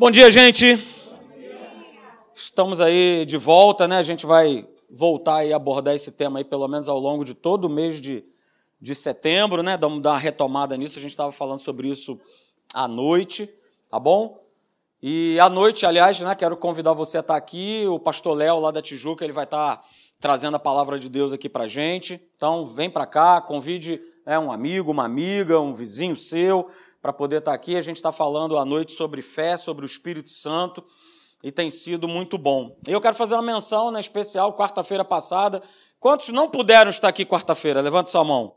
Bom dia, gente. Estamos aí de volta, né? A gente vai voltar e abordar esse tema aí pelo menos ao longo de todo o mês de, de setembro, né? Dar uma retomada nisso. A gente estava falando sobre isso à noite, tá bom? E à noite, aliás, né? Quero convidar você a estar aqui. O pastor Léo, lá da Tijuca, ele vai estar trazendo a palavra de Deus aqui para gente. Então, vem para cá, convide né, um amigo, uma amiga, um vizinho seu para poder estar aqui. A gente está falando à noite sobre fé, sobre o Espírito Santo e tem sido muito bom. Eu quero fazer uma menção, né, especial, quarta-feira passada. Quantos não puderam estar aqui quarta-feira? Levante sua mão.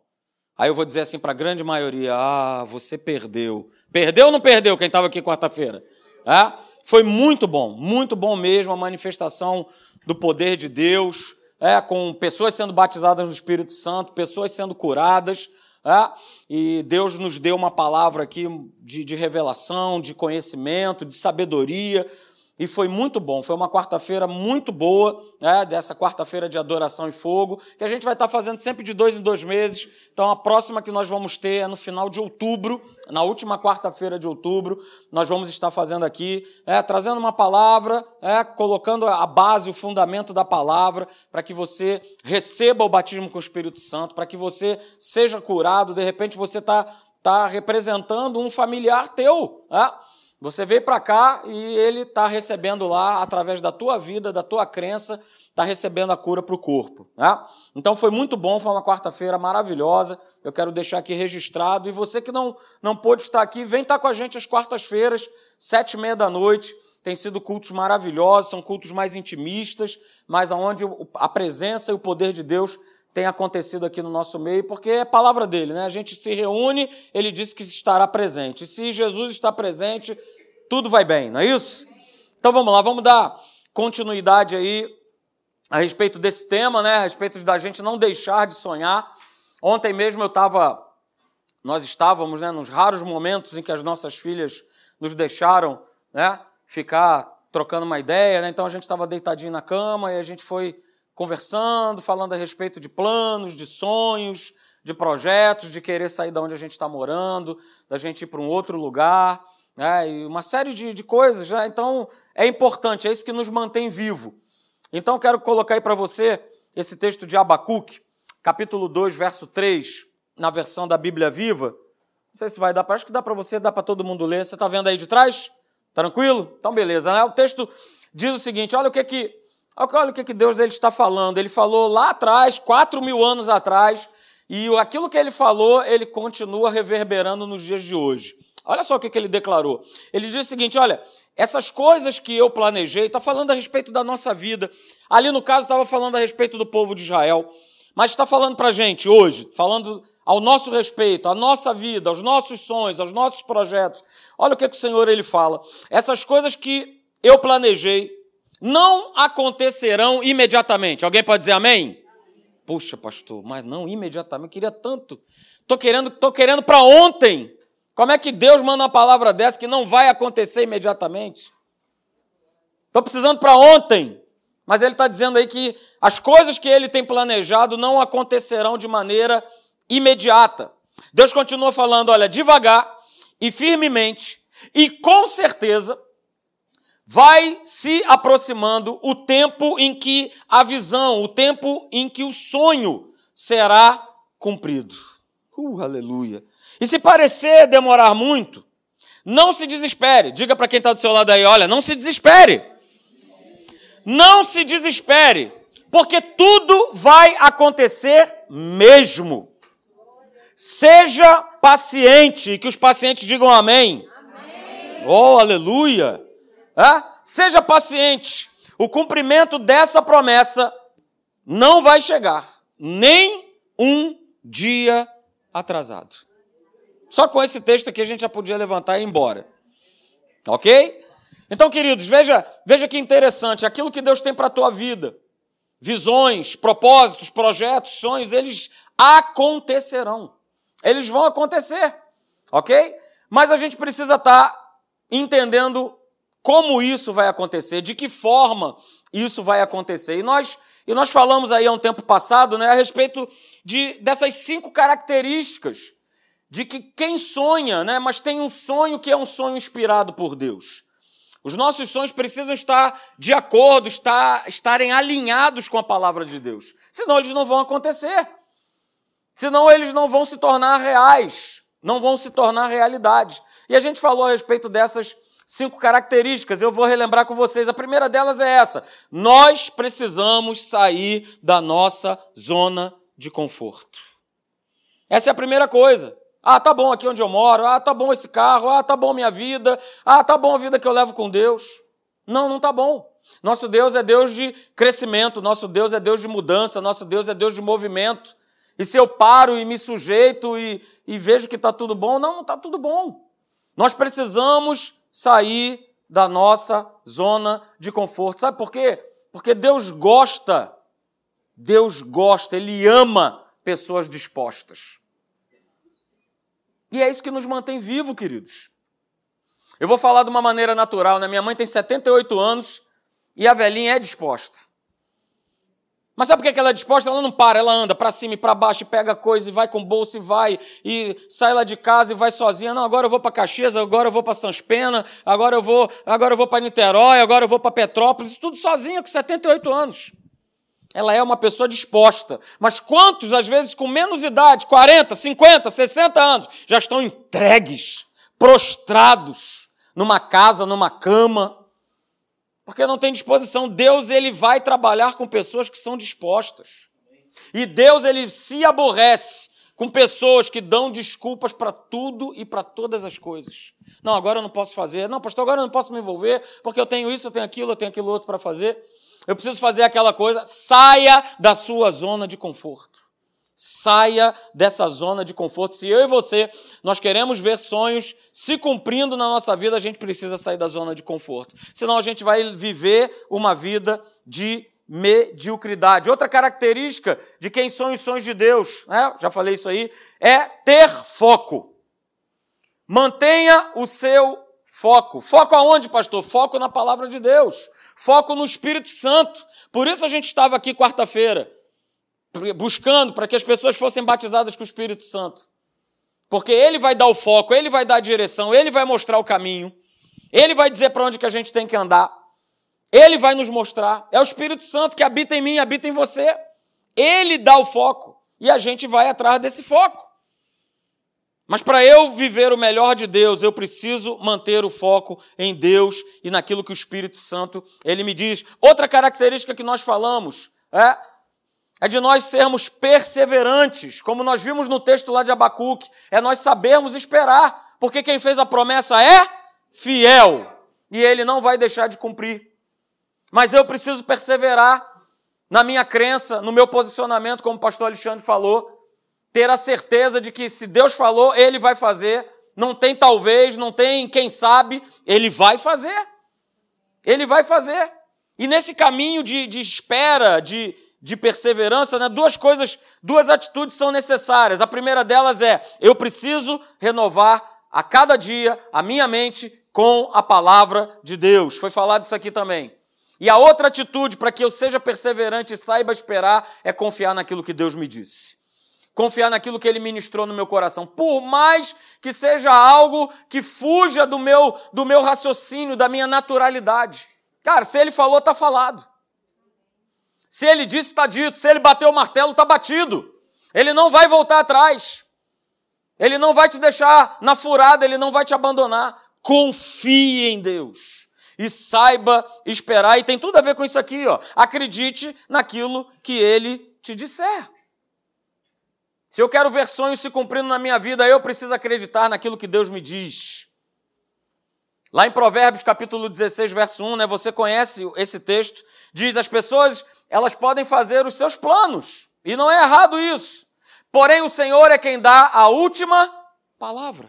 Aí eu vou dizer assim para a grande maioria: ah, você perdeu. Perdeu ou não perdeu quem estava aqui quarta-feira? É? Foi muito bom, muito bom mesmo a manifestação do poder de Deus, é, com pessoas sendo batizadas no Espírito Santo, pessoas sendo curadas. É? E Deus nos deu uma palavra aqui de, de revelação, de conhecimento, de sabedoria e foi muito bom. Foi uma quarta-feira muito boa, né, dessa quarta-feira de adoração e fogo, que a gente vai estar fazendo sempre de dois em dois meses. Então, a próxima que nós vamos ter é no final de outubro, na última quarta-feira de outubro. Nós vamos estar fazendo aqui, é, trazendo uma palavra, é, colocando a base, o fundamento da palavra, para que você receba o batismo com o Espírito Santo, para que você seja curado. De repente, você está tá representando um familiar teu. É? Você veio para cá e ele está recebendo lá, através da tua vida, da tua crença, está recebendo a cura para o corpo. Né? Então foi muito bom, foi uma quarta-feira maravilhosa. Eu quero deixar aqui registrado. E você que não, não pôde estar aqui, vem estar com a gente às quartas-feiras, sete e meia da noite. Tem sido cultos maravilhosos, são cultos mais intimistas, mas onde a presença e o poder de Deus tem acontecido aqui no nosso meio, porque é palavra dele, né? A gente se reúne, ele disse que estará presente. E se Jesus está presente, tudo vai bem, não é isso? Então vamos lá, vamos dar continuidade aí a respeito desse tema, né? A respeito da gente não deixar de sonhar. Ontem mesmo eu estava, nós estávamos, né, nos raros momentos em que as nossas filhas nos deixaram, né, ficar trocando uma ideia, né? Então a gente estava deitadinho na cama e a gente foi conversando, falando a respeito de planos, de sonhos, de projetos, de querer sair da onde a gente está morando, da gente ir para um outro lugar né, e uma série de, de coisas. Né? Então, é importante, é isso que nos mantém vivo. Então, quero colocar aí para você esse texto de Abacuque, capítulo 2, verso 3, na versão da Bíblia Viva. Não sei se vai dar para, acho que dá para você, dá para todo mundo ler. Você está vendo aí de trás? Tranquilo? Então, beleza. Né? O texto diz o seguinte: olha o que que, olha o que, que Deus ele está falando. Ele falou lá atrás, quatro mil anos atrás, e aquilo que ele falou, ele continua reverberando nos dias de hoje. Olha só o que, que ele declarou. Ele diz o seguinte: olha, essas coisas que eu planejei, está falando a respeito da nossa vida. Ali no caso, estava falando a respeito do povo de Israel, mas está falando para a gente hoje, falando ao nosso respeito, à nossa vida, aos nossos sonhos, aos nossos projetos. Olha o que, que o Senhor ele fala. Essas coisas que eu planejei não acontecerão imediatamente. Alguém pode dizer amém? Puxa, pastor, mas não imediatamente. Eu queria tanto. Estou querendo, tô querendo para ontem. Como é que Deus manda uma palavra dessa que não vai acontecer imediatamente? Estou precisando para ontem. Mas ele está dizendo aí que as coisas que ele tem planejado não acontecerão de maneira imediata. Deus continua falando: olha, devagar e firmemente, e com certeza, vai se aproximando o tempo em que a visão, o tempo em que o sonho será cumprido. Uh, aleluia. E se parecer demorar muito, não se desespere. Diga para quem está do seu lado aí: olha, não se desespere. Não se desespere, porque tudo vai acontecer mesmo. Seja paciente, e que os pacientes digam amém. amém. Oh, aleluia! É? Seja paciente. O cumprimento dessa promessa não vai chegar, nem um dia atrasado. Só com esse texto aqui a gente já podia levantar e ir embora. Ok? Então, queridos, veja, veja que interessante. Aquilo que Deus tem para a tua vida, visões, propósitos, projetos, sonhos, eles acontecerão. Eles vão acontecer. Ok? Mas a gente precisa estar tá entendendo como isso vai acontecer, de que forma isso vai acontecer. E nós, e nós falamos aí há um tempo passado né, a respeito de, dessas cinco características de que quem sonha, né, mas tem um sonho que é um sonho inspirado por Deus. Os nossos sonhos precisam estar de acordo, estar, estarem alinhados com a palavra de Deus. Senão eles não vão acontecer. Senão eles não vão se tornar reais, não vão se tornar realidade. E a gente falou a respeito dessas cinco características. Eu vou relembrar com vocês. A primeira delas é essa: nós precisamos sair da nossa zona de conforto. Essa é a primeira coisa. Ah, tá bom aqui onde eu moro. Ah, tá bom esse carro. Ah, tá bom minha vida. Ah, tá bom a vida que eu levo com Deus. Não, não tá bom. Nosso Deus é Deus de crescimento, nosso Deus é Deus de mudança, nosso Deus é Deus de movimento. E se eu paro e me sujeito e, e vejo que está tudo bom, não, não está tudo bom. Nós precisamos sair da nossa zona de conforto. Sabe por quê? Porque Deus gosta, Deus gosta, Ele ama pessoas dispostas. E é isso que nos mantém vivo, queridos. Eu vou falar de uma maneira natural, né? Minha mãe tem 78 anos e a velhinha é disposta. Mas sabe por que ela é disposta? Ela não para, ela anda para cima e para baixo, e pega coisa, e vai com bolsa, e vai, e sai lá de casa e vai sozinha. Não, agora eu vou para Caxias, agora eu vou para Sãs Pena, agora eu vou, agora eu vou para Niterói, agora eu vou para Petrópolis, tudo sozinha com 78 anos. Ela é uma pessoa disposta. Mas quantos, às vezes, com menos idade, 40, 50, 60 anos, já estão entregues, prostrados, numa casa, numa cama, porque não tem disposição. Deus ele vai trabalhar com pessoas que são dispostas. E Deus ele se aborrece com pessoas que dão desculpas para tudo e para todas as coisas. Não, agora eu não posso fazer. Não, pastor, agora eu não posso me envolver porque eu tenho isso, eu tenho aquilo, eu tenho aquilo outro para fazer. Eu preciso fazer aquela coisa. Saia da sua zona de conforto. Saia dessa zona de conforto. Se eu e você nós queremos ver sonhos se cumprindo na nossa vida, a gente precisa sair da zona de conforto. Senão a gente vai viver uma vida de mediocridade. Outra característica de quem sonha os sonhos de Deus, né? já falei isso aí, é ter foco. Mantenha o seu foco. Foco aonde, pastor? Foco na palavra de Deus. Foco no Espírito Santo. Por isso a gente estava aqui quarta-feira buscando para que as pessoas fossem batizadas com o Espírito Santo. Porque ele vai dar o foco, ele vai dar a direção, ele vai mostrar o caminho, ele vai dizer para onde que a gente tem que andar. Ele vai nos mostrar. É o Espírito Santo que habita em mim, habita em você. Ele dá o foco e a gente vai atrás desse foco. Mas para eu viver o melhor de Deus, eu preciso manter o foco em Deus e naquilo que o Espírito Santo ele me diz. Outra característica que nós falamos é é de nós sermos perseverantes, como nós vimos no texto lá de Abacuque, é nós sabermos esperar, porque quem fez a promessa é fiel e ele não vai deixar de cumprir. Mas eu preciso perseverar na minha crença, no meu posicionamento, como o pastor Alexandre falou, ter a certeza de que se Deus falou, ele vai fazer, não tem talvez, não tem quem sabe, ele vai fazer. Ele vai fazer. E nesse caminho de, de espera, de, de perseverança, né, duas coisas, duas atitudes são necessárias. A primeira delas é: eu preciso renovar a cada dia a minha mente com a palavra de Deus. Foi falado isso aqui também. E a outra atitude para que eu seja perseverante e saiba esperar é confiar naquilo que Deus me disse. Confiar naquilo que ele ministrou no meu coração, por mais que seja algo que fuja do meu do meu raciocínio, da minha naturalidade. Cara, se ele falou, está falado. Se ele disse, está dito. Se ele bateu o martelo, está batido. Ele não vai voltar atrás. Ele não vai te deixar na furada, ele não vai te abandonar. Confie em Deus e saiba esperar. E tem tudo a ver com isso aqui, ó. Acredite naquilo que ele te disser. Se eu quero ver sonhos se cumprindo na minha vida, eu preciso acreditar naquilo que Deus me diz. Lá em Provérbios capítulo 16, verso 1, né, você conhece esse texto, diz: as pessoas elas podem fazer os seus planos. E não é errado isso. Porém, o Senhor é quem dá a última palavra.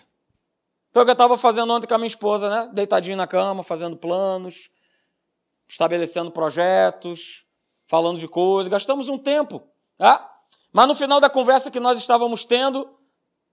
Foi o que eu estava fazendo ontem com a minha esposa, né? Deitadinho na cama, fazendo planos, estabelecendo projetos, falando de coisas. Gastamos um tempo. Tá? Mas no final da conversa que nós estávamos tendo,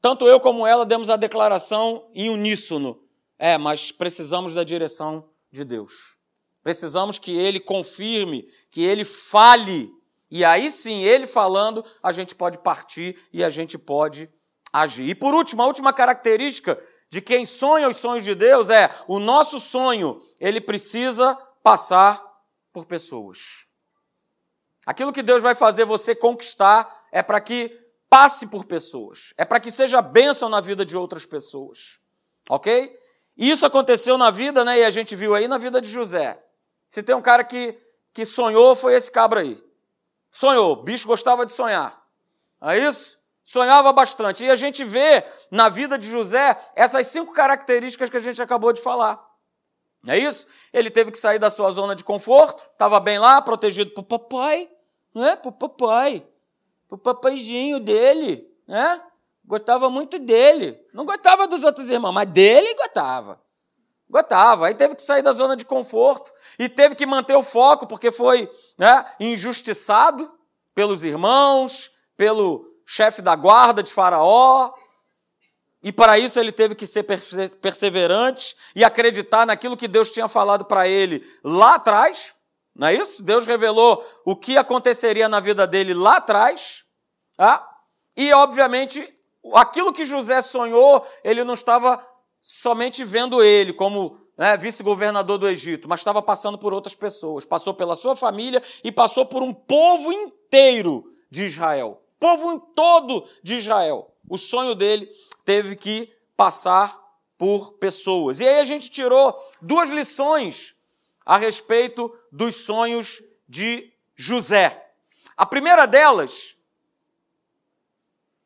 tanto eu como ela demos a declaração em uníssono. É, mas precisamos da direção de Deus. Precisamos que ele confirme, que ele fale. E aí sim, ele falando, a gente pode partir e a gente pode agir. E por último, a última característica de quem sonha os sonhos de Deus é o nosso sonho, ele precisa passar por pessoas. Aquilo que Deus vai fazer você conquistar é para que passe por pessoas, é para que seja bênção na vida de outras pessoas. Ok? Isso aconteceu na vida, né? E a gente viu aí na vida de José. Se tem um cara que, que sonhou, foi esse cabra aí. Sonhou, bicho gostava de sonhar. É isso? Sonhava bastante. E a gente vê na vida de José essas cinco características que a gente acabou de falar. É isso? Ele teve que sair da sua zona de conforto, estava bem lá, protegido por papai, não é? Por papai, por papaizinho dele, né? Gostava muito dele. Não gostava dos outros irmãos, mas dele gostava. Gostava. Aí teve que sair da zona de conforto e teve que manter o foco, porque foi né, injustiçado pelos irmãos, pelo chefe da guarda de Faraó. E para isso ele teve que ser perseverante e acreditar naquilo que Deus tinha falado para ele lá atrás. Não é isso? Deus revelou o que aconteceria na vida dele lá atrás. Tá? E, obviamente, aquilo que José sonhou, ele não estava somente vendo ele como né, vice-governador do Egito, mas estava passando por outras pessoas. Passou pela sua família e passou por um povo inteiro de Israel. Povo todo de Israel. O sonho dele teve que passar por pessoas. E aí a gente tirou duas lições a respeito dos sonhos de José. A primeira delas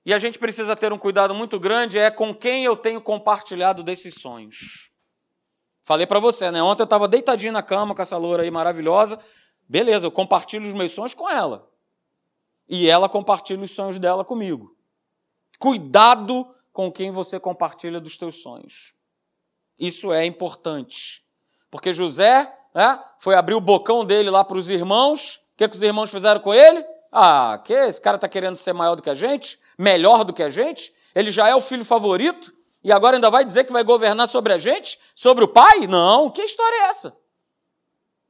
e a gente precisa ter um cuidado muito grande é com quem eu tenho compartilhado desses sonhos. Falei para você, né? Ontem eu estava deitadinho na cama com essa loura aí maravilhosa. Beleza, eu compartilho os meus sonhos com ela. E ela compartilha os sonhos dela comigo. Cuidado com quem você compartilha dos teus sonhos. Isso é importante. Porque José né, foi abrir o bocão dele lá para os irmãos. O que, que os irmãos fizeram com ele? Ah, que esse cara está querendo ser maior do que a gente? Melhor do que a gente? Ele já é o filho favorito? E agora ainda vai dizer que vai governar sobre a gente? Sobre o pai? Não, que história é essa?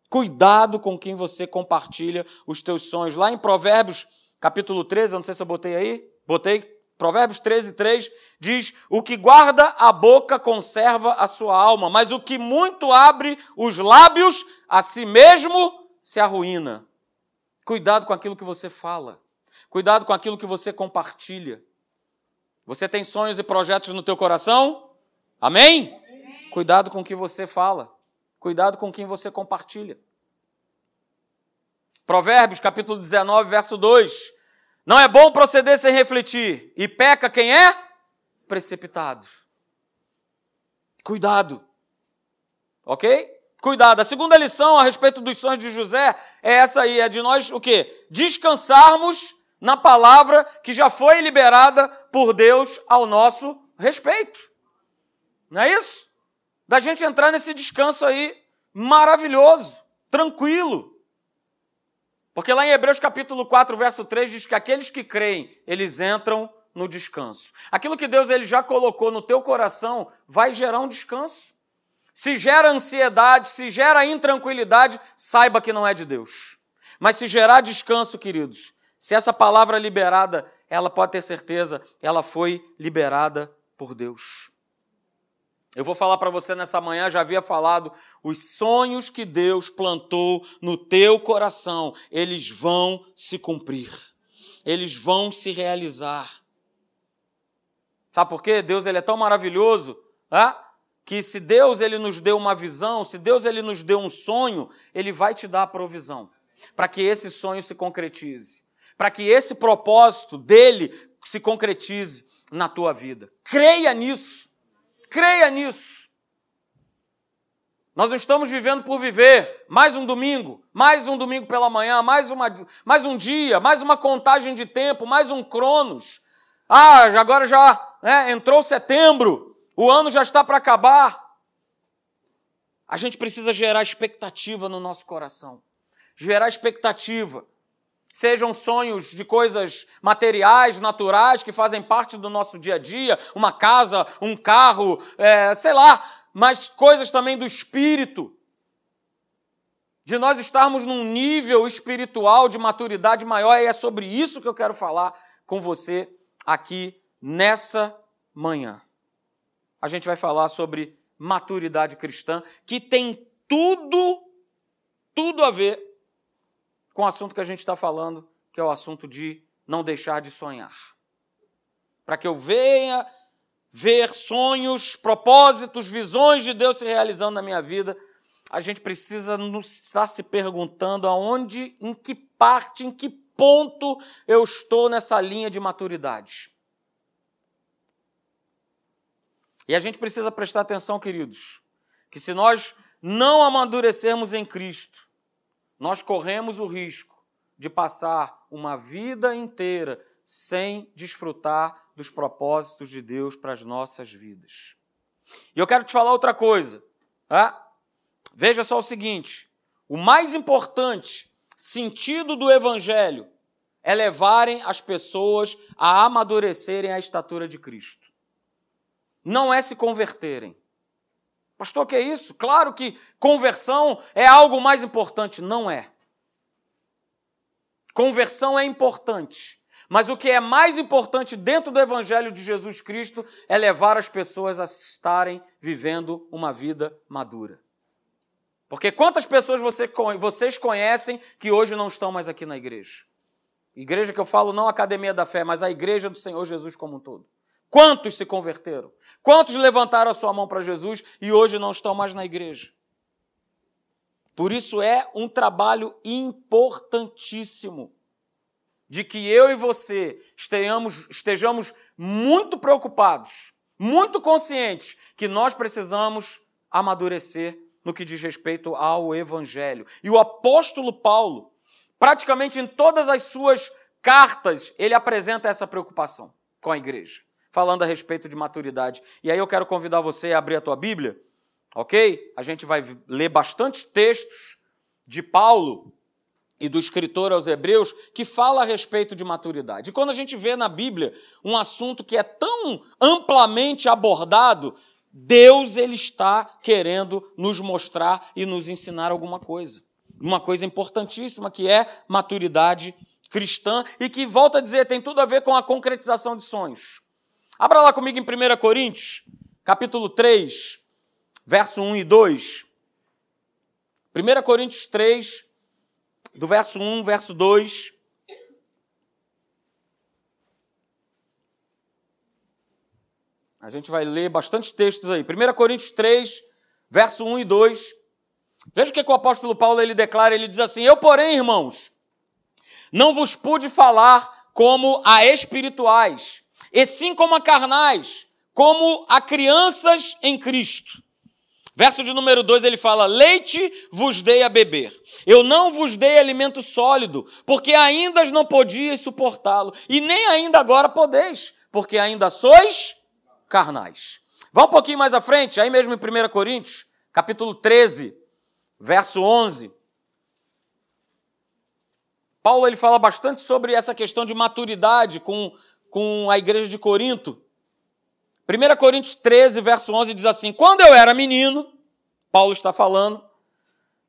Cuidado com quem você compartilha os teus sonhos. Lá em Provérbios, capítulo 13, eu não sei se eu botei aí, botei, Provérbios 13, 3, diz: O que guarda a boca conserva a sua alma, mas o que muito abre os lábios, a si mesmo se arruína. Cuidado com aquilo que você fala. Cuidado com aquilo que você compartilha. Você tem sonhos e projetos no teu coração? Amém? Amém? Cuidado com o que você fala. Cuidado com quem você compartilha. Provérbios, capítulo 19, verso 2. Não é bom proceder sem refletir, e peca quem é precipitado. Cuidado. Ok? Cuidado. A segunda lição a respeito dos sonhos de José é essa aí, é de nós o quê? Descansarmos na palavra que já foi liberada por Deus ao nosso respeito. Não é isso? Da gente entrar nesse descanso aí maravilhoso, tranquilo. Porque lá em Hebreus capítulo 4, verso 3 diz que aqueles que creem, eles entram no descanso. Aquilo que Deus ele já colocou no teu coração vai gerar um descanso. Se gera ansiedade, se gera intranquilidade, saiba que não é de Deus. Mas se gerar descanso, queridos, se essa palavra liberada, ela pode ter certeza, ela foi liberada por Deus. Eu vou falar para você nessa manhã, já havia falado, os sonhos que Deus plantou no teu coração, eles vão se cumprir. Eles vão se realizar. Sabe por quê? Deus ele é tão maravilhoso, ah? que se Deus ele nos deu uma visão, se Deus ele nos deu um sonho, ele vai te dar a provisão para que esse sonho se concretize, para que esse propósito dele se concretize na tua vida. Creia nisso. Creia nisso. Nós não estamos vivendo por viver. Mais um domingo, mais um domingo pela manhã, mais, uma, mais um dia, mais uma contagem de tempo, mais um cronos. Ah, agora já né, entrou setembro. O ano já está para acabar. A gente precisa gerar expectativa no nosso coração. Gerar expectativa. Sejam sonhos de coisas materiais, naturais, que fazem parte do nosso dia a dia, uma casa, um carro, é, sei lá, mas coisas também do espírito. De nós estarmos num nível espiritual de maturidade maior, e é sobre isso que eu quero falar com você aqui nessa manhã. a gente vai falar sobre maturidade cristã, que tem tudo, tudo a ver com o assunto que a gente está falando, que é o assunto de não deixar de sonhar. Para que eu venha ver sonhos, propósitos, visões de Deus se realizando na minha vida, a gente precisa estar se perguntando aonde, em que parte, em que ponto eu estou nessa linha de maturidade. E a gente precisa prestar atenção, queridos, que se nós não amadurecermos em Cristo, nós corremos o risco de passar uma vida inteira sem desfrutar dos propósitos de Deus para as nossas vidas. E eu quero te falar outra coisa. Tá? Veja só o seguinte: o mais importante sentido do Evangelho é levarem as pessoas a amadurecerem a estatura de Cristo. Não é se converterem. Pastor, que é isso? Claro que conversão é algo mais importante. Não é. Conversão é importante. Mas o que é mais importante dentro do Evangelho de Jesus Cristo é levar as pessoas a estarem vivendo uma vida madura. Porque quantas pessoas você, vocês conhecem que hoje não estão mais aqui na igreja? Igreja que eu falo não a academia da fé, mas a igreja do Senhor Jesus como um todo. Quantos se converteram? Quantos levantaram a sua mão para Jesus e hoje não estão mais na igreja? Por isso é um trabalho importantíssimo de que eu e você estejamos, estejamos muito preocupados, muito conscientes que nós precisamos amadurecer no que diz respeito ao Evangelho. E o apóstolo Paulo, praticamente em todas as suas cartas, ele apresenta essa preocupação com a igreja, falando a respeito de maturidade. E aí eu quero convidar você a abrir a tua Bíblia, ok? A gente vai ler bastantes textos de Paulo e do escritor aos Hebreus que fala a respeito de maturidade. E quando a gente vê na Bíblia um assunto que é tão amplamente abordado, Deus ele está querendo nos mostrar e nos ensinar alguma coisa. Uma coisa importantíssima que é maturidade cristã e que, volta a dizer, tem tudo a ver com a concretização de sonhos. Abra lá comigo em 1 Coríntios, capítulo 3, verso 1 e 2. 1 Coríntios 3, do verso 1, verso 2. A gente vai ler bastante textos aí. 1 Coríntios 3, verso 1 e 2. Veja o que, o apóstolo Paulo ele declara, ele diz assim: Eu, porém, irmãos, não vos pude falar como a espirituais, e sim como a carnais, como a crianças em Cristo. Verso de número 2 ele fala: Leite vos dei a beber. Eu não vos dei alimento sólido, porque ainda não podíeis suportá-lo, e nem ainda agora podeis, porque ainda sois carnais. Vá um pouquinho mais à frente, aí mesmo em 1 Coríntios, capítulo 13, verso 11. Paulo ele fala bastante sobre essa questão de maturidade com, com a igreja de Corinto. 1 Coríntios 13, verso 11 diz assim: Quando eu era menino, Paulo está falando,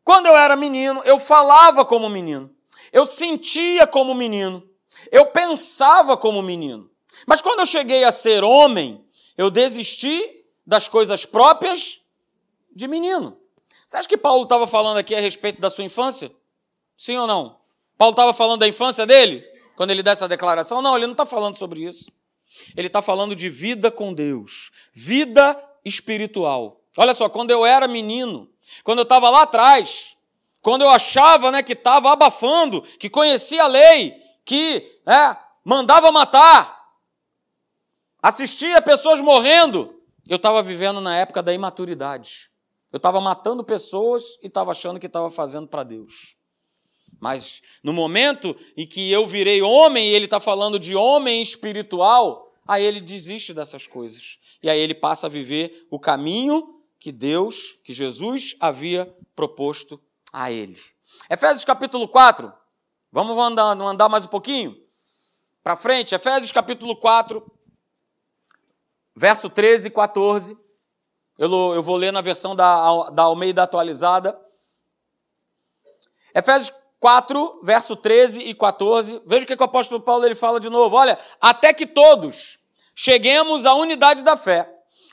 quando eu era menino, eu falava como menino, eu sentia como menino, eu pensava como menino. Mas quando eu cheguei a ser homem, eu desisti das coisas próprias de menino. Você acha que Paulo estava falando aqui a respeito da sua infância? Sim ou não? Paulo estava falando da infância dele? Quando ele dá essa declaração? Não, ele não está falando sobre isso. Ele está falando de vida com Deus, vida espiritual. Olha só, quando eu era menino, quando eu estava lá atrás, quando eu achava né, que estava abafando, que conhecia a lei, que né, mandava matar, assistia pessoas morrendo, eu estava vivendo na época da imaturidade. Eu estava matando pessoas e estava achando que estava fazendo para Deus. Mas no momento em que eu virei homem, e ele está falando de homem espiritual, Aí ele desiste dessas coisas. E aí ele passa a viver o caminho que Deus, que Jesus havia proposto a ele. Efésios capítulo 4. Vamos andar, andar mais um pouquinho? Para frente, Efésios capítulo 4, verso 13 e 14. Eu, eu vou ler na versão da, da Almeida atualizada. Efésios 4, verso 13 e 14. Veja o que, o apóstolo Paulo ele fala de novo. Olha, até que todos cheguemos à unidade da fé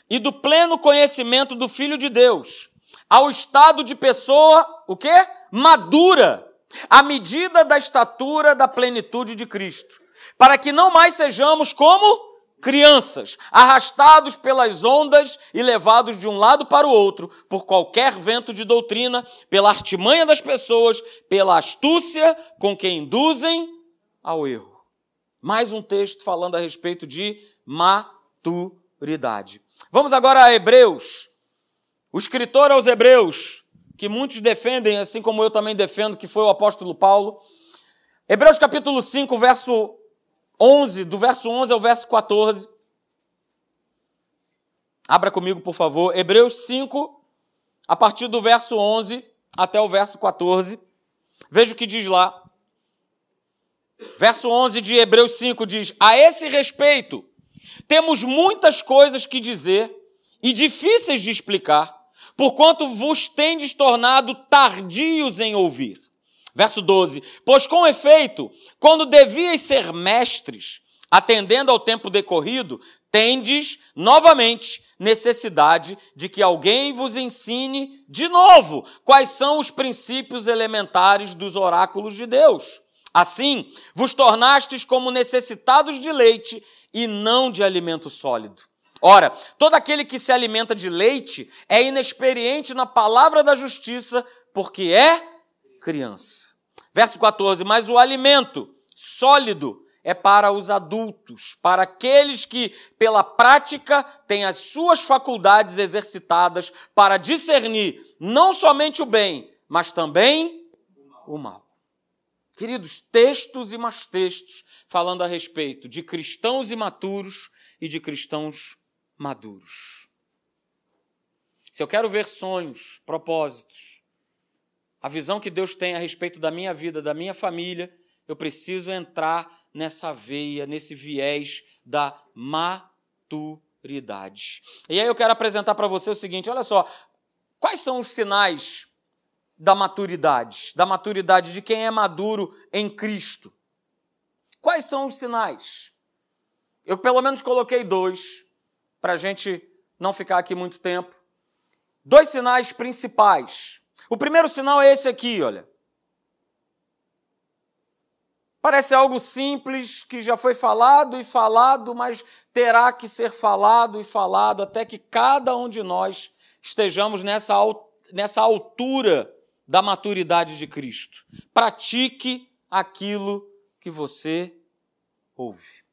e do pleno conhecimento do Filho de Deus, ao estado de pessoa, o quê? Madura, à medida da estatura da plenitude de Cristo, para que não mais sejamos como crianças, arrastados pelas ondas e levados de um lado para o outro por qualquer vento de doutrina, pela artimanha das pessoas, pela astúcia com que induzem ao erro. Mais um texto falando a respeito de maturidade. Vamos agora a Hebreus. O escritor aos Hebreus, que muitos defendem, assim como eu também defendo, que foi o apóstolo Paulo. Hebreus capítulo 5, verso 11, do verso 11 ao verso 14. Abra comigo, por favor. Hebreus 5, a partir do verso 11 até o verso 14. Veja o que diz lá. Verso 11 de Hebreus 5 diz: A esse respeito, temos muitas coisas que dizer e difíceis de explicar, porquanto vos tendes tornado tardios em ouvir. Verso 12: Pois com efeito, quando devias ser mestres, atendendo ao tempo decorrido, tendes novamente necessidade de que alguém vos ensine de novo quais são os princípios elementares dos oráculos de Deus. Assim, vos tornastes como necessitados de leite e não de alimento sólido. Ora, todo aquele que se alimenta de leite é inexperiente na palavra da justiça, porque é criança. Verso 14: Mas o alimento sólido é para os adultos, para aqueles que, pela prática, têm as suas faculdades exercitadas para discernir não somente o bem, mas também o mal. Queridos, textos e mais textos falando a respeito de cristãos imaturos e de cristãos maduros. Se eu quero ver sonhos, propósitos, a visão que Deus tem a respeito da minha vida, da minha família, eu preciso entrar nessa veia, nesse viés da maturidade. E aí eu quero apresentar para você o seguinte: olha só, quais são os sinais da maturidade, da maturidade de quem é maduro em Cristo? Quais são os sinais? Eu pelo menos coloquei dois, para a gente não ficar aqui muito tempo. Dois sinais principais o primeiro sinal é esse aqui, olha. Parece algo simples que já foi falado e falado, mas terá que ser falado e falado até que cada um de nós estejamos nessa, nessa altura da maturidade de Cristo. Pratique aquilo que você ouve.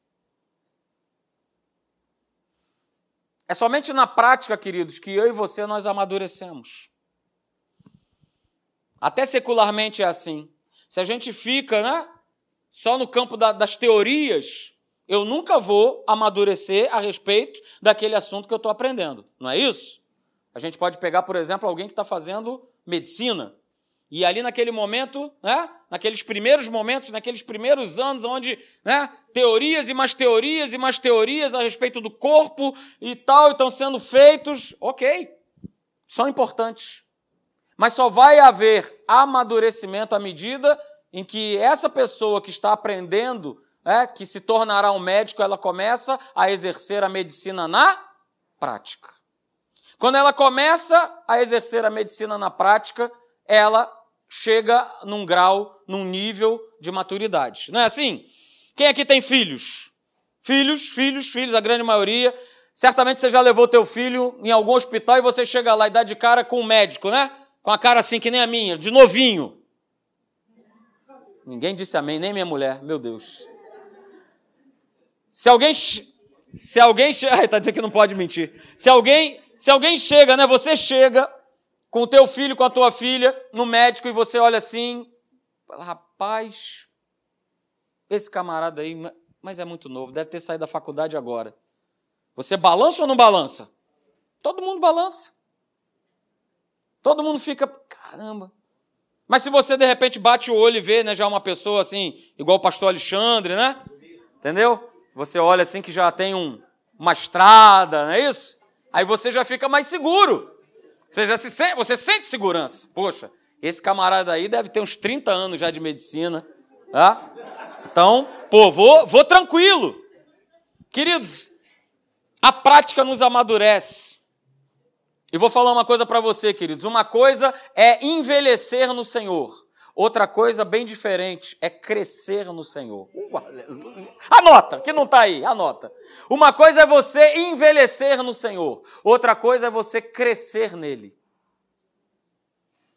É somente na prática, queridos, que eu e você nós amadurecemos. Até secularmente é assim. Se a gente fica, né, só no campo da, das teorias, eu nunca vou amadurecer a respeito daquele assunto que eu estou aprendendo. Não é isso? A gente pode pegar, por exemplo, alguém que está fazendo medicina. E ali naquele momento, né, naqueles primeiros momentos, naqueles primeiros anos, onde né, teorias e mais teorias e mais teorias a respeito do corpo e tal estão sendo feitos, ok, são importantes. Mas só vai haver amadurecimento à medida em que essa pessoa que está aprendendo, é, que se tornará um médico, ela começa a exercer a medicina na prática. Quando ela começa a exercer a medicina na prática, ela chega num grau, num nível de maturidade. Não é assim? Quem aqui tem filhos? Filhos, filhos, filhos, a grande maioria. Certamente você já levou teu filho em algum hospital e você chega lá e dá de cara com um médico, né? Com a cara assim que nem a minha, de novinho. Ninguém disse amém, nem minha mulher, meu Deus. Se alguém se alguém chega, tá dizendo que não pode mentir. Se alguém, se alguém chega, né, você chega com o teu filho, com a tua filha no médico e você olha assim, rapaz, esse camarada aí, mas é muito novo, deve ter saído da faculdade agora. Você balança ou não balança? Todo mundo balança. Todo mundo fica, caramba. Mas se você de repente bate o olho e vê, né, já uma pessoa assim, igual o pastor Alexandre, né? Entendeu? Você olha assim que já tem um, uma estrada, não é isso? Aí você já fica mais seguro. Você já se sente, você sente segurança. Poxa, esse camarada aí deve ter uns 30 anos já de medicina, tá? Então, pô, vou, vou tranquilo. Queridos, A prática nos amadurece. E vou falar uma coisa para você, queridos. Uma coisa é envelhecer no Senhor. Outra coisa bem diferente é crescer no Senhor. Uh, anota, que não está aí, anota. Uma coisa é você envelhecer no Senhor. Outra coisa é você crescer nele.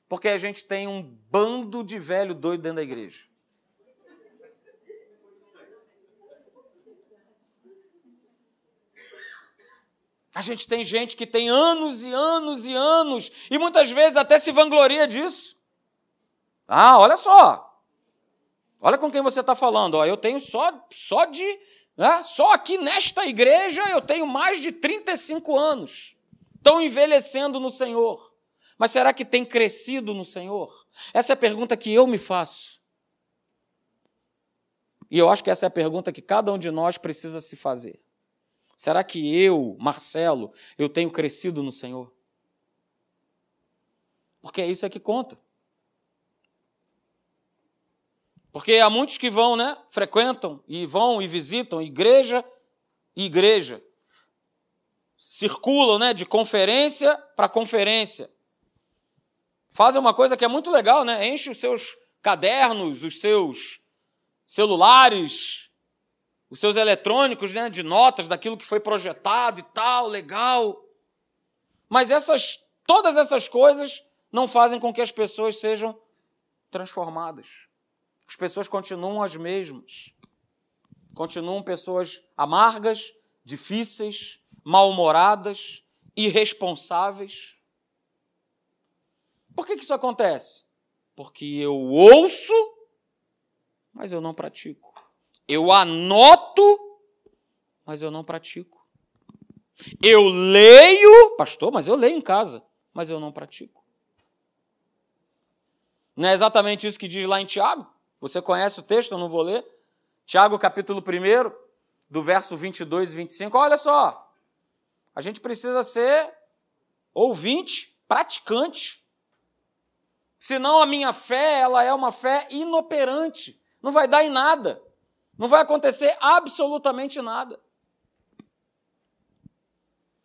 Porque a gente tem um bando de velho doido dentro da igreja. A gente tem gente que tem anos e anos e anos, e muitas vezes até se vangloria disso. Ah, olha só. Olha com quem você está falando. Ó, eu tenho só, só de. Né, só aqui nesta igreja eu tenho mais de 35 anos. Estão envelhecendo no Senhor. Mas será que tem crescido no Senhor? Essa é a pergunta que eu me faço. E eu acho que essa é a pergunta que cada um de nós precisa se fazer. Será que eu, Marcelo, eu tenho crescido no Senhor? Porque é isso é que conta. Porque há muitos que vão, né? Frequentam e vão e visitam igreja e igreja. Circulam, né? De conferência para conferência. Fazem uma coisa que é muito legal, né? Enche os seus cadernos, os seus celulares, os seus eletrônicos, né? De notas daquilo que foi projetado e tal, legal. Mas essas, todas essas coisas não fazem com que as pessoas sejam transformadas. As pessoas continuam as mesmas. Continuam pessoas amargas, difíceis, mal-humoradas, irresponsáveis. Por que, que isso acontece? Porque eu ouço, mas eu não pratico. Eu anoto, mas eu não pratico. Eu leio, pastor, mas eu leio em casa, mas eu não pratico. Não é exatamente isso que diz lá em Tiago? Você conhece o texto, eu não vou ler. Tiago, capítulo 1, do verso 22 e 25. Olha só, a gente precisa ser ouvinte, praticante. Senão a minha fé, ela é uma fé inoperante. Não vai dar em nada. Não vai acontecer absolutamente nada.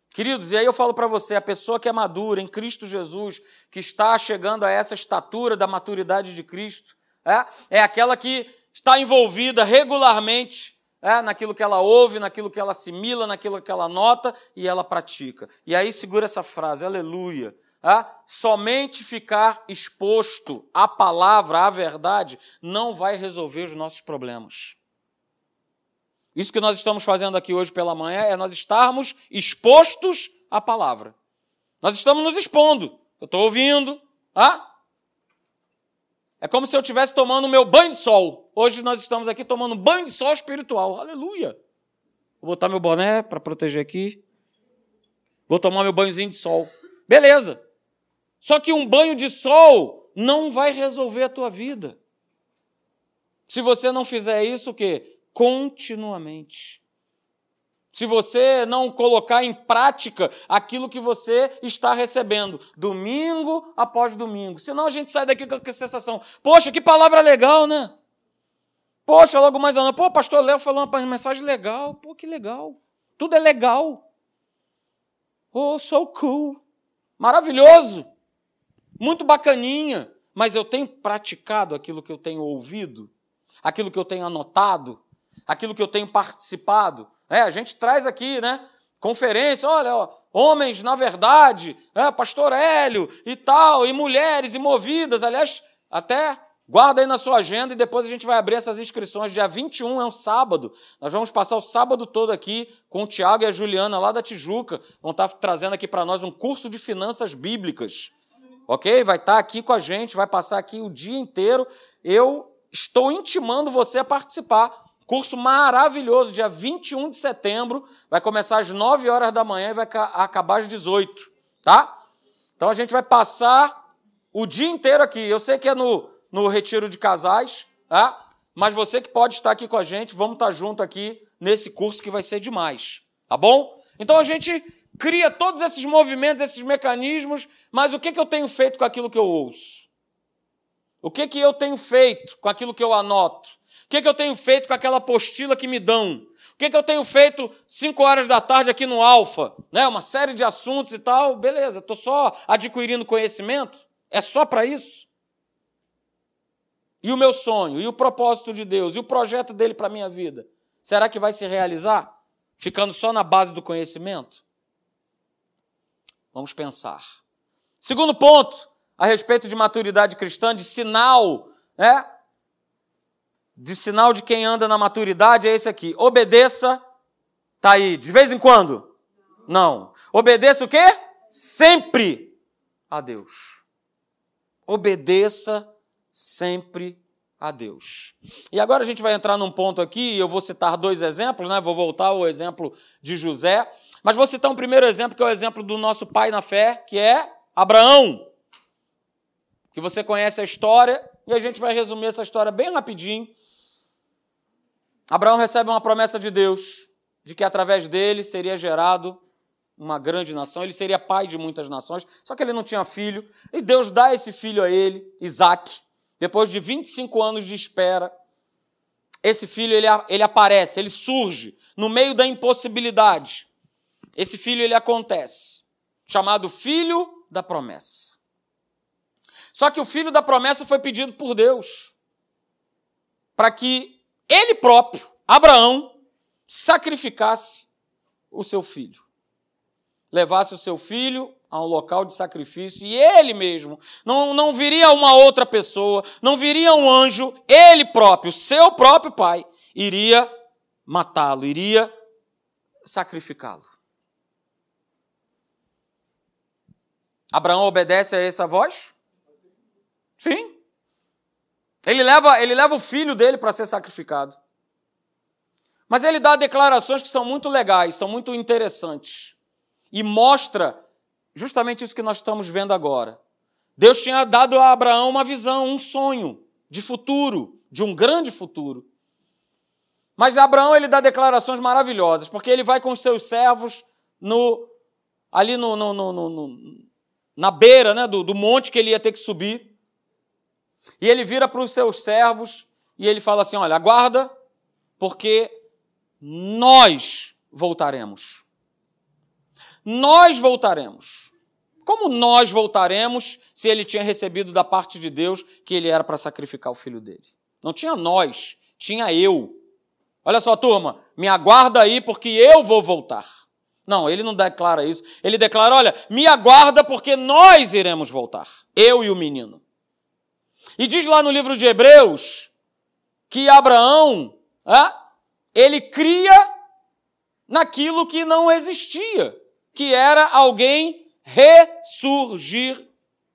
Queridos, e aí eu falo para você, a pessoa que é madura em Cristo Jesus, que está chegando a essa estatura da maturidade de Cristo, é, é aquela que está envolvida regularmente é, naquilo que ela ouve, naquilo que ela assimila, naquilo que ela nota e ela pratica. E aí segura essa frase, aleluia. É, somente ficar exposto à palavra, à verdade, não vai resolver os nossos problemas. Isso que nós estamos fazendo aqui hoje pela manhã é nós estarmos expostos à palavra. Nós estamos nos expondo. Eu estou ouvindo, ah? É como se eu estivesse tomando meu banho de sol. Hoje nós estamos aqui tomando banho de sol espiritual. Aleluia. Vou botar meu boné para proteger aqui. Vou tomar meu banhozinho de sol. Beleza. Só que um banho de sol não vai resolver a tua vida. Se você não fizer isso, o quê? Continuamente se você não colocar em prática aquilo que você está recebendo, domingo após domingo. Senão a gente sai daqui com a sensação: poxa, que palavra legal, né? Poxa, logo mais ano, pô, pastor Léo falou uma mensagem legal, pô, que legal. Tudo é legal. Oh, so cool. Maravilhoso. Muito bacaninha. Mas eu tenho praticado aquilo que eu tenho ouvido, aquilo que eu tenho anotado, aquilo que eu tenho participado. É, a gente traz aqui, né? Conferência, olha, ó, homens, na verdade, é, pastor Hélio e tal, e mulheres imovidas. Aliás, até guarda aí na sua agenda e depois a gente vai abrir essas inscrições. Dia 21 é um sábado. Nós vamos passar o sábado todo aqui com o Tiago e a Juliana lá da Tijuca. Vão estar trazendo aqui para nós um curso de finanças bíblicas. Ok? Vai estar aqui com a gente, vai passar aqui o dia inteiro. Eu estou intimando você a participar. Curso maravilhoso, dia 21 de setembro, vai começar às 9 horas da manhã e vai acabar às 18, tá? Então a gente vai passar o dia inteiro aqui. Eu sei que é no, no retiro de casais, tá? Mas você que pode estar aqui com a gente, vamos estar junto aqui nesse curso que vai ser demais, tá bom? Então a gente cria todos esses movimentos, esses mecanismos, mas o que, que eu tenho feito com aquilo que eu ouço? O que, que eu tenho feito com aquilo que eu anoto? O que, que eu tenho feito com aquela apostila que me dão? O que, que eu tenho feito 5 horas da tarde aqui no Alfa? Né? Uma série de assuntos e tal. Beleza, estou só adquirindo conhecimento? É só para isso? E o meu sonho, e o propósito de Deus, e o projeto dele para a minha vida? Será que vai se realizar ficando só na base do conhecimento? Vamos pensar. Segundo ponto, a respeito de maturidade cristã, de sinal, né? De sinal de quem anda na maturidade é esse aqui. Obedeça, tá aí, de vez em quando? Não. Obedeça o quê? Sempre a Deus. Obedeça sempre a Deus. E agora a gente vai entrar num ponto aqui, eu vou citar dois exemplos, né? Vou voltar ao exemplo de José, mas vou citar um primeiro exemplo que é o exemplo do nosso pai na fé, que é Abraão que você conhece a história, e a gente vai resumir essa história bem rapidinho. Abraão recebe uma promessa de Deus, de que através dele seria gerado uma grande nação, ele seria pai de muitas nações, só que ele não tinha filho, e Deus dá esse filho a ele, Isaac, depois de 25 anos de espera. Esse filho ele, ele aparece, ele surge no meio da impossibilidade. Esse filho ele acontece, chamado filho da promessa. Só que o filho da promessa foi pedido por Deus para que ele próprio, Abraão, sacrificasse o seu filho. Levasse o seu filho a um local de sacrifício e ele mesmo, não, não viria uma outra pessoa, não viria um anjo, ele próprio, seu próprio pai, iria matá-lo, iria sacrificá-lo. Abraão obedece a essa voz? Sim. Ele leva, ele leva o filho dele para ser sacrificado. Mas ele dá declarações que são muito legais, são muito interessantes. E mostra justamente isso que nós estamos vendo agora. Deus tinha dado a Abraão uma visão, um sonho de futuro, de um grande futuro. Mas Abraão ele dá declarações maravilhosas, porque ele vai com os seus servos no, ali no, no, no, na beira né, do, do monte que ele ia ter que subir. E ele vira para os seus servos e ele fala assim: Olha, aguarda, porque nós voltaremos. Nós voltaremos. Como nós voltaremos se ele tinha recebido da parte de Deus que ele era para sacrificar o filho dele? Não tinha nós, tinha eu. Olha só, turma, me aguarda aí porque eu vou voltar. Não, ele não declara isso. Ele declara: olha, me aguarda porque nós iremos voltar. Eu e o menino. E diz lá no livro de Hebreus que Abraão, ele cria naquilo que não existia, que era alguém ressurgir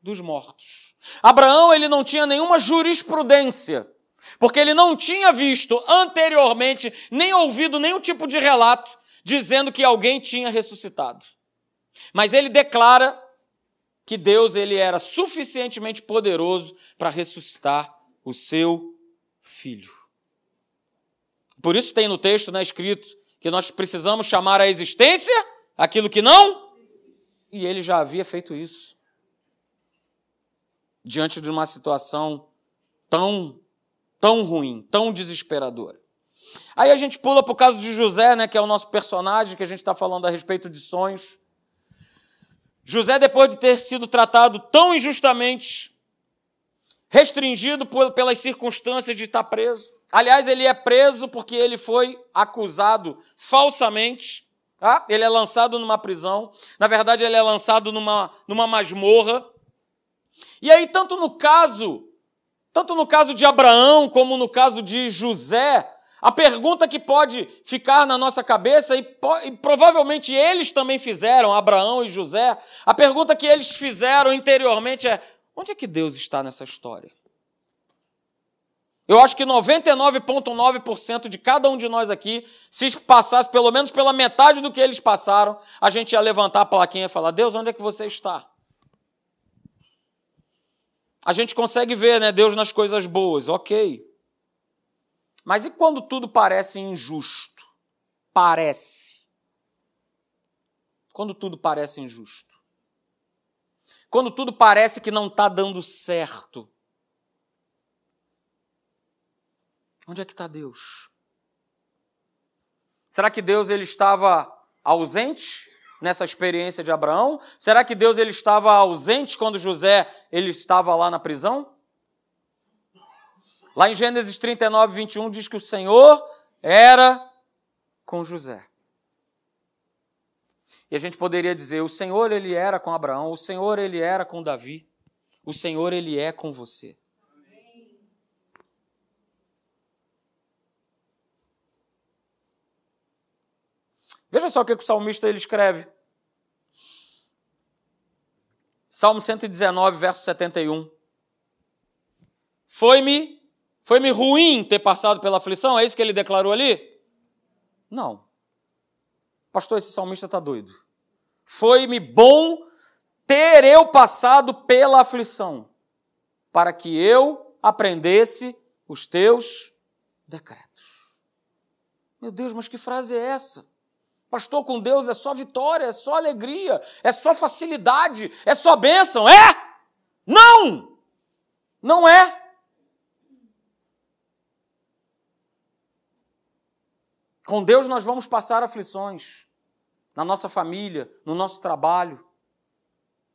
dos mortos. Abraão ele não tinha nenhuma jurisprudência, porque ele não tinha visto anteriormente, nem ouvido nenhum tipo de relato dizendo que alguém tinha ressuscitado. Mas ele declara que Deus ele era suficientemente poderoso para ressuscitar o seu filho. Por isso tem no texto né, escrito que nós precisamos chamar à existência aquilo que não, e ele já havia feito isso. Diante de uma situação tão, tão ruim, tão desesperadora. Aí a gente pula para o caso de José, né, que é o nosso personagem, que a gente está falando a respeito de sonhos. José, depois de ter sido tratado tão injustamente, restringido pelas circunstâncias de estar preso. Aliás, ele é preso porque ele foi acusado falsamente. Tá? Ele é lançado numa prisão. Na verdade, ele é lançado numa, numa masmorra. E aí, tanto no caso, tanto no caso de Abraão como no caso de José, a pergunta que pode ficar na nossa cabeça, e, e, provavelmente eles também fizeram, Abraão e José, a pergunta que eles fizeram interiormente é: onde é que Deus está nessa história? Eu acho que 99,9% de cada um de nós aqui, se passasse pelo menos pela metade do que eles passaram, a gente ia levantar a plaquinha e falar: Deus, onde é que você está? A gente consegue ver, né, Deus nas coisas boas, ok. Mas e quando tudo parece injusto? Parece. Quando tudo parece injusto. Quando tudo parece que não está dando certo. Onde é que está Deus? Será que Deus ele estava ausente nessa experiência de Abraão? Será que Deus ele estava ausente quando José ele estava lá na prisão? Lá em Gênesis 39, 21 diz que o Senhor era com José. E a gente poderia dizer, o Senhor ele era com Abraão, o Senhor ele era com Davi, o Senhor ele é com você. Veja só o que o salmista ele escreve. Salmo 119, verso 71. Foi-me foi-me ruim ter passado pela aflição, é isso que ele declarou ali? Não. Pastor, esse salmista está doido. Foi-me bom ter eu passado pela aflição, para que eu aprendesse os teus decretos. Meu Deus, mas que frase é essa? Pastor, com Deus é só vitória, é só alegria, é só facilidade, é só bênção. É? Não! Não é. Com Deus nós vamos passar aflições na nossa família, no nosso trabalho,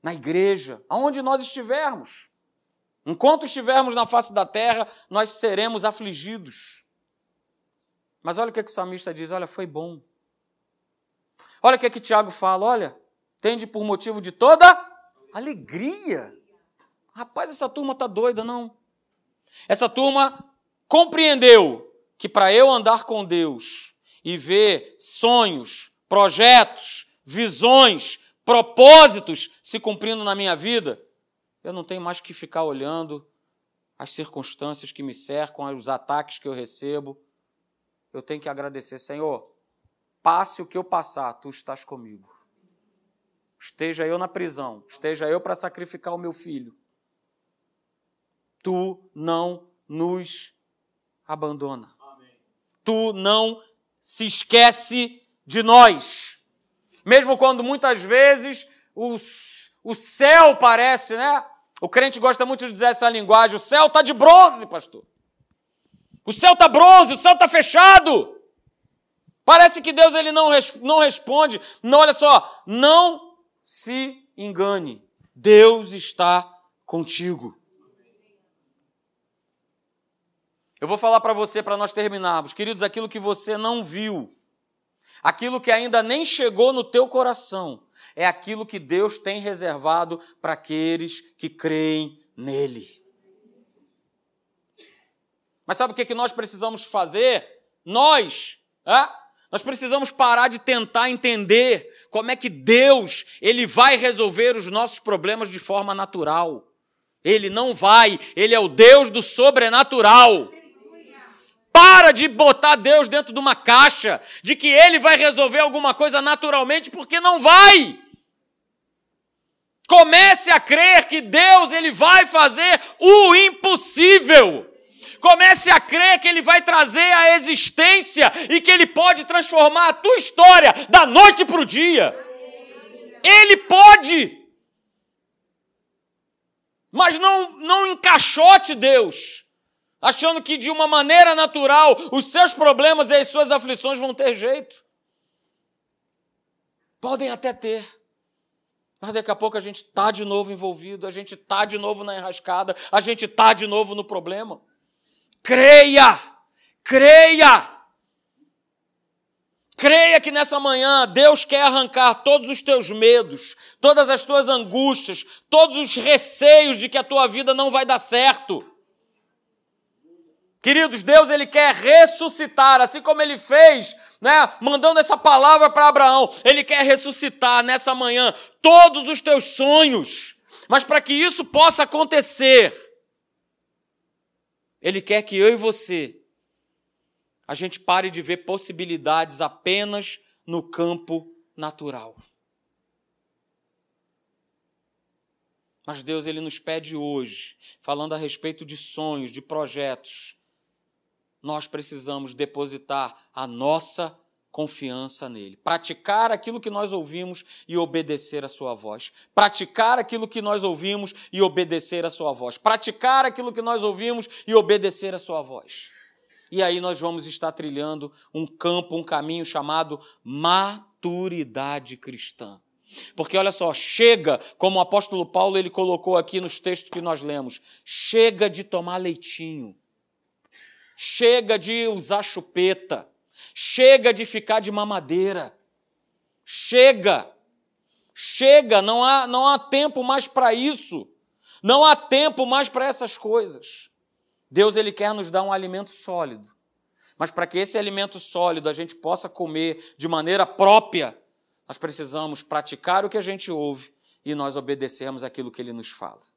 na igreja, aonde nós estivermos. Enquanto estivermos na face da terra, nós seremos afligidos. Mas olha o que, é que o salmista diz: olha, foi bom. Olha o que, é que Tiago fala: olha, tende por motivo de toda alegria. Rapaz, essa turma está doida, não. Essa turma compreendeu que para eu andar com Deus e ver sonhos, projetos, visões, propósitos se cumprindo na minha vida, eu não tenho mais que ficar olhando as circunstâncias que me cercam, os ataques que eu recebo. Eu tenho que agradecer, Senhor, passe o que eu passar, tu estás comigo. Esteja eu na prisão, esteja eu para sacrificar o meu filho. Tu não nos abandona. Amém. Tu não se esquece de nós. Mesmo quando muitas vezes o, o céu parece, né? O crente gosta muito de dizer essa linguagem: o céu está de bronze, pastor. O céu está bronze, o céu está fechado. Parece que Deus ele não, não responde. Não, olha só, não se engane. Deus está contigo. Eu vou falar para você para nós terminarmos. Queridos, aquilo que você não viu, aquilo que ainda nem chegou no teu coração, é aquilo que Deus tem reservado para aqueles que creem nele. Mas sabe o que, que nós precisamos fazer? Nós, é? nós precisamos parar de tentar entender como é que Deus ele vai resolver os nossos problemas de forma natural. Ele não vai, ele é o Deus do sobrenatural. Para de botar Deus dentro de uma caixa, de que Ele vai resolver alguma coisa naturalmente, porque não vai. Comece a crer que Deus ele vai fazer o impossível. Comece a crer que Ele vai trazer a existência e que Ele pode transformar a tua história da noite para o dia. Ele pode. Mas não, não encaixote Deus achando que de uma maneira natural os seus problemas e as suas aflições vão ter jeito. Podem até ter. Mas daqui a pouco a gente está de novo envolvido, a gente está de novo na enrascada, a gente está de novo no problema. Creia! Creia! Creia que nessa manhã Deus quer arrancar todos os teus medos, todas as tuas angústias, todos os receios de que a tua vida não vai dar certo. Queridos, Deus ele quer ressuscitar, assim como ele fez, né, mandando essa palavra para Abraão. Ele quer ressuscitar nessa manhã todos os teus sonhos. Mas para que isso possa acontecer, ele quer que eu e você a gente pare de ver possibilidades apenas no campo natural. Mas Deus ele nos pede hoje, falando a respeito de sonhos, de projetos, nós precisamos depositar a nossa confiança nele. Praticar aquilo que nós ouvimos e obedecer a sua voz. Praticar aquilo que nós ouvimos e obedecer a sua voz. Praticar aquilo que nós ouvimos e obedecer a sua voz. E aí nós vamos estar trilhando um campo, um caminho chamado maturidade cristã. Porque olha só, chega, como o apóstolo Paulo ele colocou aqui nos textos que nós lemos, chega de tomar leitinho. Chega de usar chupeta. Chega de ficar de mamadeira. Chega. Chega, não há, não há tempo mais para isso. Não há tempo mais para essas coisas. Deus ele quer nos dar um alimento sólido. Mas para que esse alimento sólido a gente possa comer de maneira própria, nós precisamos praticar o que a gente ouve e nós obedecermos aquilo que ele nos fala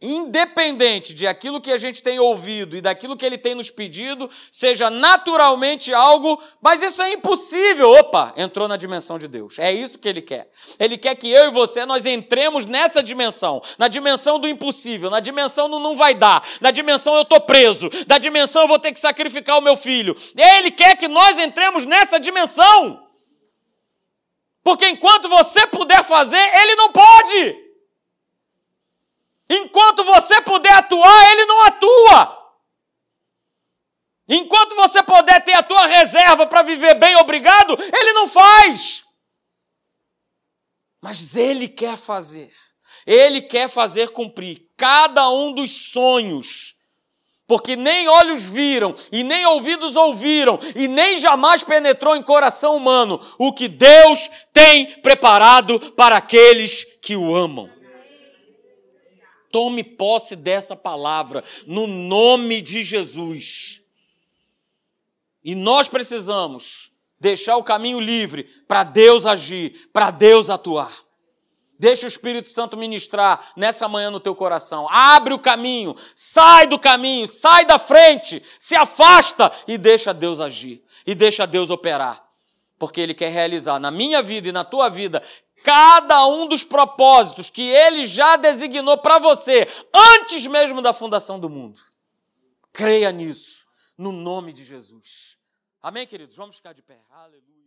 independente de aquilo que a gente tem ouvido e daquilo que ele tem nos pedido, seja naturalmente algo, mas isso é impossível. Opa, entrou na dimensão de Deus. É isso que ele quer. Ele quer que eu e você nós entremos nessa dimensão, na dimensão do impossível, na dimensão do não vai dar, na dimensão eu estou preso, na dimensão eu vou ter que sacrificar o meu filho. Ele quer que nós entremos nessa dimensão. Porque enquanto você puder fazer, ele não pode. Enquanto você puder atuar, ele não atua. Enquanto você puder ter a tua reserva para viver bem, obrigado, ele não faz. Mas ele quer fazer. Ele quer fazer cumprir cada um dos sonhos. Porque nem olhos viram, e nem ouvidos ouviram, e nem jamais penetrou em coração humano o que Deus tem preparado para aqueles que o amam. Tome posse dessa palavra, no nome de Jesus. E nós precisamos deixar o caminho livre para Deus agir, para Deus atuar. Deixa o Espírito Santo ministrar nessa manhã no teu coração. Abre o caminho, sai do caminho, sai da frente, se afasta e deixa Deus agir e deixa Deus operar. Porque Ele quer realizar na minha vida e na tua vida cada um dos propósitos que ele já designou para você antes mesmo da fundação do mundo. Creia nisso, no nome de Jesus. Amém, queridos? Vamos ficar de pé. Aleluia.